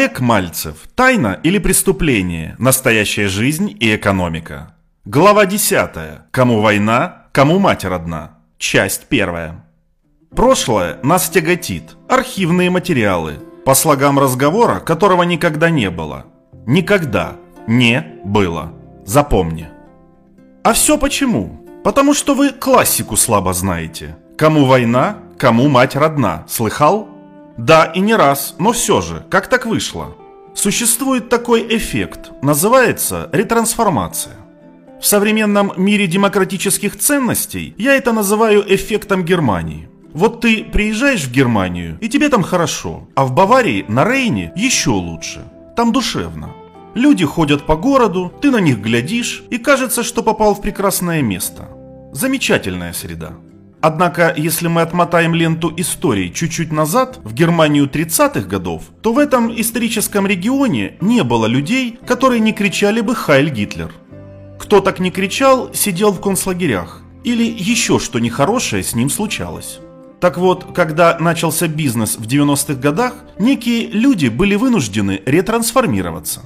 Олег Мальцев. Тайна или преступление? Настоящая жизнь и экономика. Глава 10. Кому война, кому мать родна. Часть 1. Прошлое нас тяготит. Архивные материалы. По слогам разговора, которого никогда не было. Никогда не было. Запомни. А все почему? Потому что вы классику слабо знаете. Кому война, кому мать родна. Слыхал? Да, и не раз, но все же, как так вышло? Существует такой эффект, называется ретрансформация. В современном мире демократических ценностей я это называю эффектом Германии. Вот ты приезжаешь в Германию, и тебе там хорошо, а в Баварии на Рейне еще лучше. Там душевно. Люди ходят по городу, ты на них глядишь, и кажется, что попал в прекрасное место. Замечательная среда. Однако, если мы отмотаем ленту истории чуть-чуть назад, в Германию 30-х годов, то в этом историческом регионе не было людей, которые не кричали бы «Хайль Гитлер». Кто так не кричал, сидел в концлагерях. Или еще что нехорошее с ним случалось. Так вот, когда начался бизнес в 90-х годах, некие люди были вынуждены ретрансформироваться.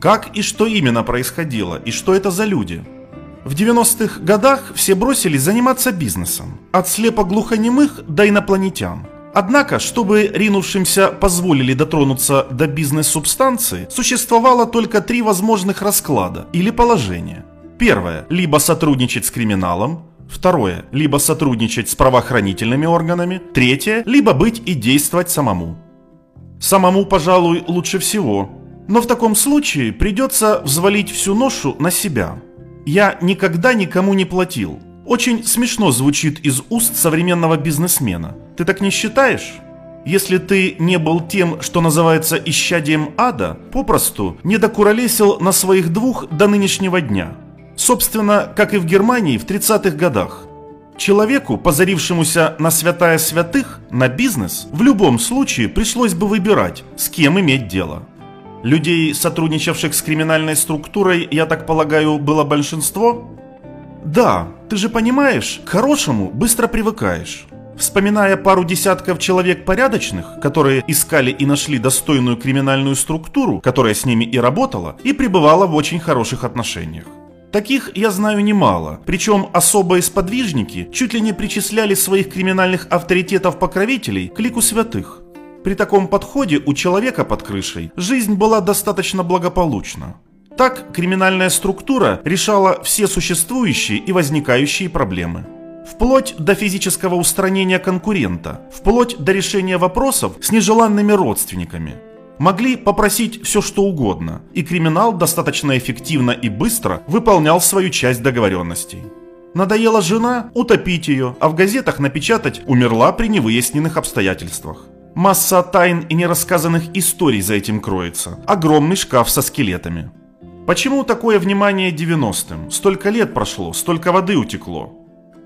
Как и что именно происходило, и что это за люди – в 90-х годах все бросились заниматься бизнесом, от слепо-глухонемых до инопланетян. Однако, чтобы ринувшимся позволили дотронуться до бизнес-субстанции, существовало только три возможных расклада или положения. Первое – либо сотрудничать с криминалом, Второе – либо сотрудничать с правоохранительными органами. Третье – либо быть и действовать самому. Самому, пожалуй, лучше всего. Но в таком случае придется взвалить всю ношу на себя – я никогда никому не платил. Очень смешно звучит из уст современного бизнесмена. Ты так не считаешь? Если ты не был тем, что называется исчадием ада, попросту не докуролесил на своих двух до нынешнего дня. Собственно, как и в Германии в 30-х годах. Человеку, позарившемуся на святая святых, на бизнес, в любом случае пришлось бы выбирать, с кем иметь дело. Людей, сотрудничавших с криминальной структурой, я так полагаю, было большинство? Да, ты же понимаешь, к хорошему быстро привыкаешь. Вспоминая пару десятков человек порядочных, которые искали и нашли достойную криминальную структуру, которая с ними и работала, и пребывала в очень хороших отношениях. Таких я знаю немало, причем особые сподвижники чуть ли не причисляли своих криминальных авторитетов-покровителей к лику святых. При таком подходе у человека под крышей жизнь была достаточно благополучна. Так криминальная структура решала все существующие и возникающие проблемы. Вплоть до физического устранения конкурента, вплоть до решения вопросов с нежеланными родственниками. Могли попросить все что угодно, и криминал достаточно эффективно и быстро выполнял свою часть договоренностей. Надоела жена – утопить ее, а в газетах напечатать «умерла при невыясненных обстоятельствах». Масса тайн и нерассказанных историй за этим кроется. Огромный шкаф со скелетами. Почему такое внимание 90-м? Столько лет прошло, столько воды утекло.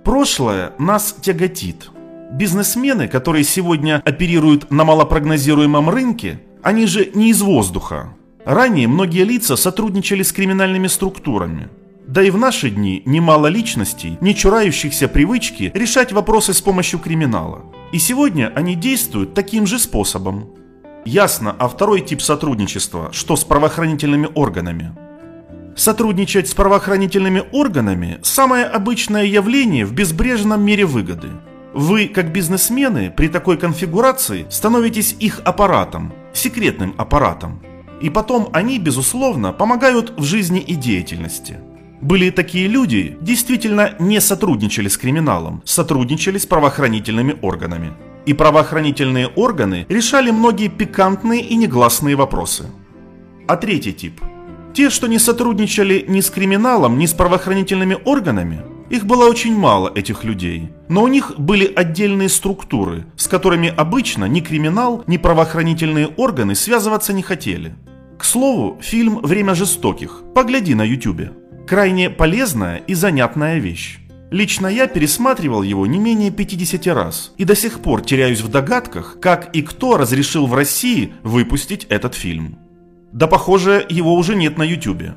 Прошлое нас тяготит. Бизнесмены, которые сегодня оперируют на малопрогнозируемом рынке, они же не из воздуха. Ранее многие лица сотрудничали с криминальными структурами. Да и в наши дни немало личностей, не чурающихся привычки решать вопросы с помощью криминала. И сегодня они действуют таким же способом. Ясно, а второй тип сотрудничества, что с правоохранительными органами. Сотрудничать с правоохранительными органами – самое обычное явление в безбрежном мире выгоды. Вы, как бизнесмены, при такой конфигурации становитесь их аппаратом, секретным аппаратом. И потом они, безусловно, помогают в жизни и деятельности – были такие люди, действительно не сотрудничали с криминалом, сотрудничали с правоохранительными органами. И правоохранительные органы решали многие пикантные и негласные вопросы. А третий тип. Те, что не сотрудничали ни с криминалом, ни с правоохранительными органами, их было очень мало, этих людей. Но у них были отдельные структуры, с которыми обычно ни криминал, ни правоохранительные органы связываться не хотели. К слову, фильм «Время жестоких». Погляди на ютюбе. Крайне полезная и занятная вещь. Лично я пересматривал его не менее 50 раз и до сих пор теряюсь в догадках, как и кто разрешил в России выпустить этот фильм. Да похоже, его уже нет на ютюбе.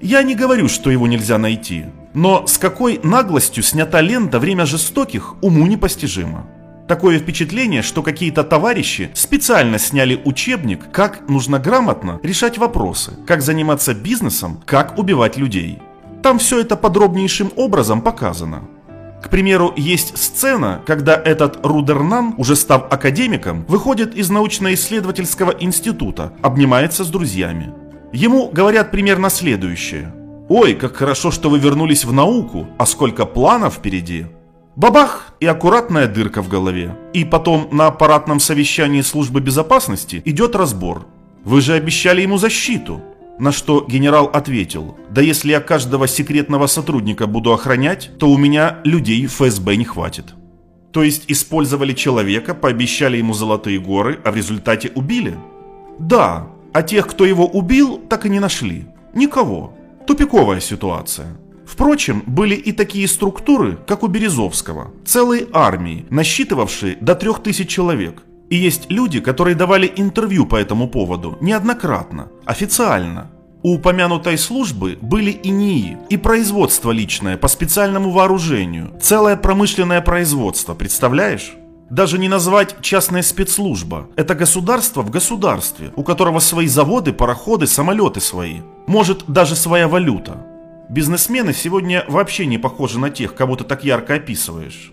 Я не говорю, что его нельзя найти, но с какой наглостью снята лента «Время жестоких» уму непостижимо. Такое впечатление, что какие-то товарищи специально сняли учебник, как нужно грамотно решать вопросы, как заниматься бизнесом, как убивать людей. Там все это подробнейшим образом показано. К примеру, есть сцена, когда этот Рудернан, уже став академиком, выходит из научно-исследовательского института, обнимается с друзьями. Ему говорят примерно следующее. «Ой, как хорошо, что вы вернулись в науку, а сколько планов впереди!» Бабах и аккуратная дырка в голове. И потом на аппаратном совещании службы безопасности идет разбор. Вы же обещали ему защиту. На что генерал ответил, да если я каждого секретного сотрудника буду охранять, то у меня людей ФСБ не хватит. То есть использовали человека, пообещали ему золотые горы, а в результате убили? Да, а тех, кто его убил, так и не нашли. Никого. Тупиковая ситуация. Впрочем, были и такие структуры, как у Березовского, целые армии, насчитывавшие до трех тысяч человек. И есть люди, которые давали интервью по этому поводу неоднократно, официально. У упомянутой службы были и НИИ, и производство личное по специальному вооружению, целое промышленное производство, представляешь? Даже не назвать частная спецслужба. Это государство в государстве, у которого свои заводы, пароходы, самолеты свои. Может, даже своя валюта. Бизнесмены сегодня вообще не похожи на тех, кого ты так ярко описываешь.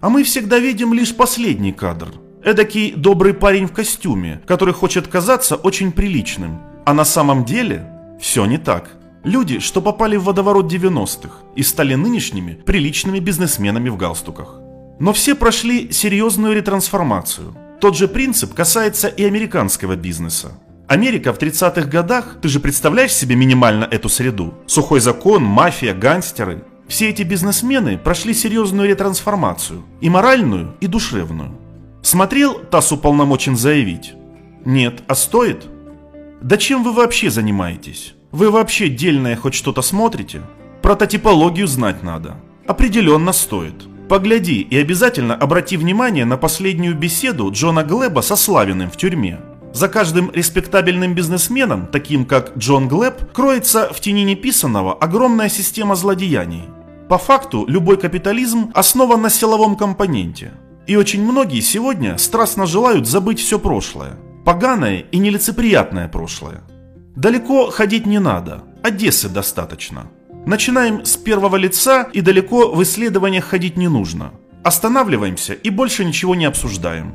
А мы всегда видим лишь последний кадр. Эдакий добрый парень в костюме, который хочет казаться очень приличным. А на самом деле все не так. Люди, что попали в водоворот 90-х и стали нынешними приличными бизнесменами в галстуках. Но все прошли серьезную ретрансформацию. Тот же принцип касается и американского бизнеса. Америка в 30-х годах, ты же представляешь себе минимально эту среду? Сухой закон, мафия, гангстеры. Все эти бизнесмены прошли серьезную ретрансформацию. И моральную, и душевную. Смотрел, ТАСС уполномочен заявить? Нет, а стоит? Да чем вы вообще занимаетесь? Вы вообще дельное хоть что-то смотрите? Прототипологию знать надо. Определенно стоит. Погляди и обязательно обрати внимание на последнюю беседу Джона Глеба со Славиным в тюрьме. За каждым респектабельным бизнесменом, таким как Джон Глеб, кроется в тени неписанного огромная система злодеяний. По факту, любой капитализм основан на силовом компоненте. И очень многие сегодня страстно желают забыть все прошлое. Поганое и нелицеприятное прошлое. Далеко ходить не надо, Одессы достаточно. Начинаем с первого лица и далеко в исследованиях ходить не нужно. Останавливаемся и больше ничего не обсуждаем.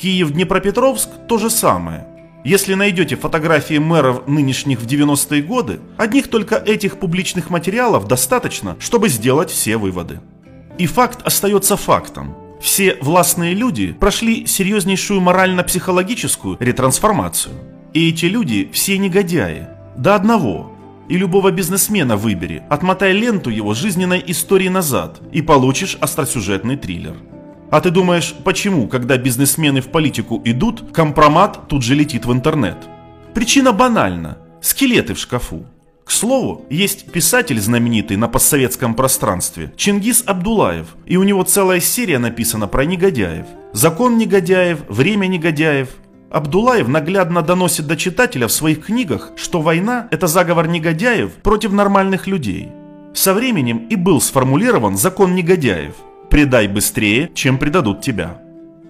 Киев-Днепропетровск – то же самое. Если найдете фотографии мэров нынешних в 90-е годы, одних только этих публичных материалов достаточно, чтобы сделать все выводы. И факт остается фактом. Все властные люди прошли серьезнейшую морально-психологическую ретрансформацию. И эти люди все негодяи. До одного. И любого бизнесмена выбери, отмотай ленту его жизненной истории назад, и получишь остросюжетный триллер. А ты думаешь, почему, когда бизнесмены в политику идут, компромат тут же летит в интернет? Причина банальна. Скелеты в шкафу. К слову, есть писатель знаменитый на постсоветском пространстве Чингис Абдулаев, и у него целая серия написана про негодяев. Закон негодяев, время негодяев. Абдулаев наглядно доносит до читателя в своих книгах, что война – это заговор негодяев против нормальных людей. Со временем и был сформулирован закон негодяев – предай быстрее, чем предадут тебя.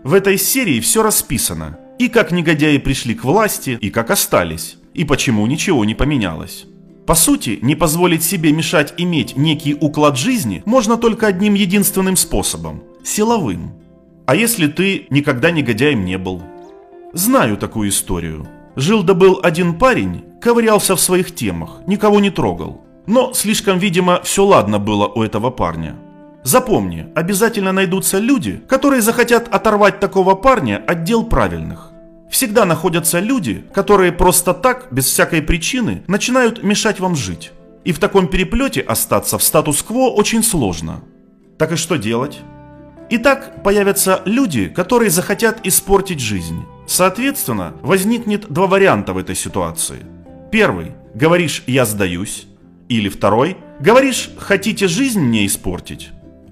В этой серии все расписано. И как негодяи пришли к власти, и как остались, и почему ничего не поменялось. По сути, не позволить себе мешать иметь некий уклад жизни можно только одним единственным способом – силовым. А если ты никогда негодяем не был? Знаю такую историю. Жил да был один парень, ковырялся в своих темах, никого не трогал. Но слишком, видимо, все ладно было у этого парня. Запомни, обязательно найдутся люди, которые захотят оторвать такого парня от дел правильных. Всегда находятся люди, которые просто так, без всякой причины, начинают мешать вам жить. И в таком переплете остаться в статус-кво очень сложно. Так и что делать? Итак, появятся люди, которые захотят испортить жизнь. Соответственно, возникнет два варианта в этой ситуации. Первый. Говоришь «я сдаюсь». Или второй. Говоришь «хотите жизнь мне испортить».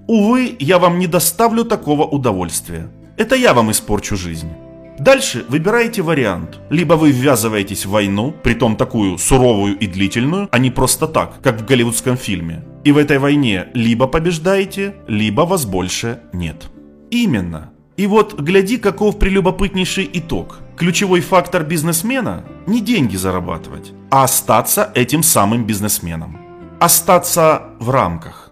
Увы, я вам не доставлю такого удовольствия. Это я вам испорчу жизнь. Дальше выбираете вариант. Либо вы ввязываетесь в войну, притом такую суровую и длительную, а не просто так, как в голливудском фильме. И в этой войне либо побеждаете, либо вас больше нет. Именно. И вот гляди, каков прелюбопытнейший итог. Ключевой фактор бизнесмена – не деньги зарабатывать, а остаться этим самым бизнесменом. Остаться в рамках.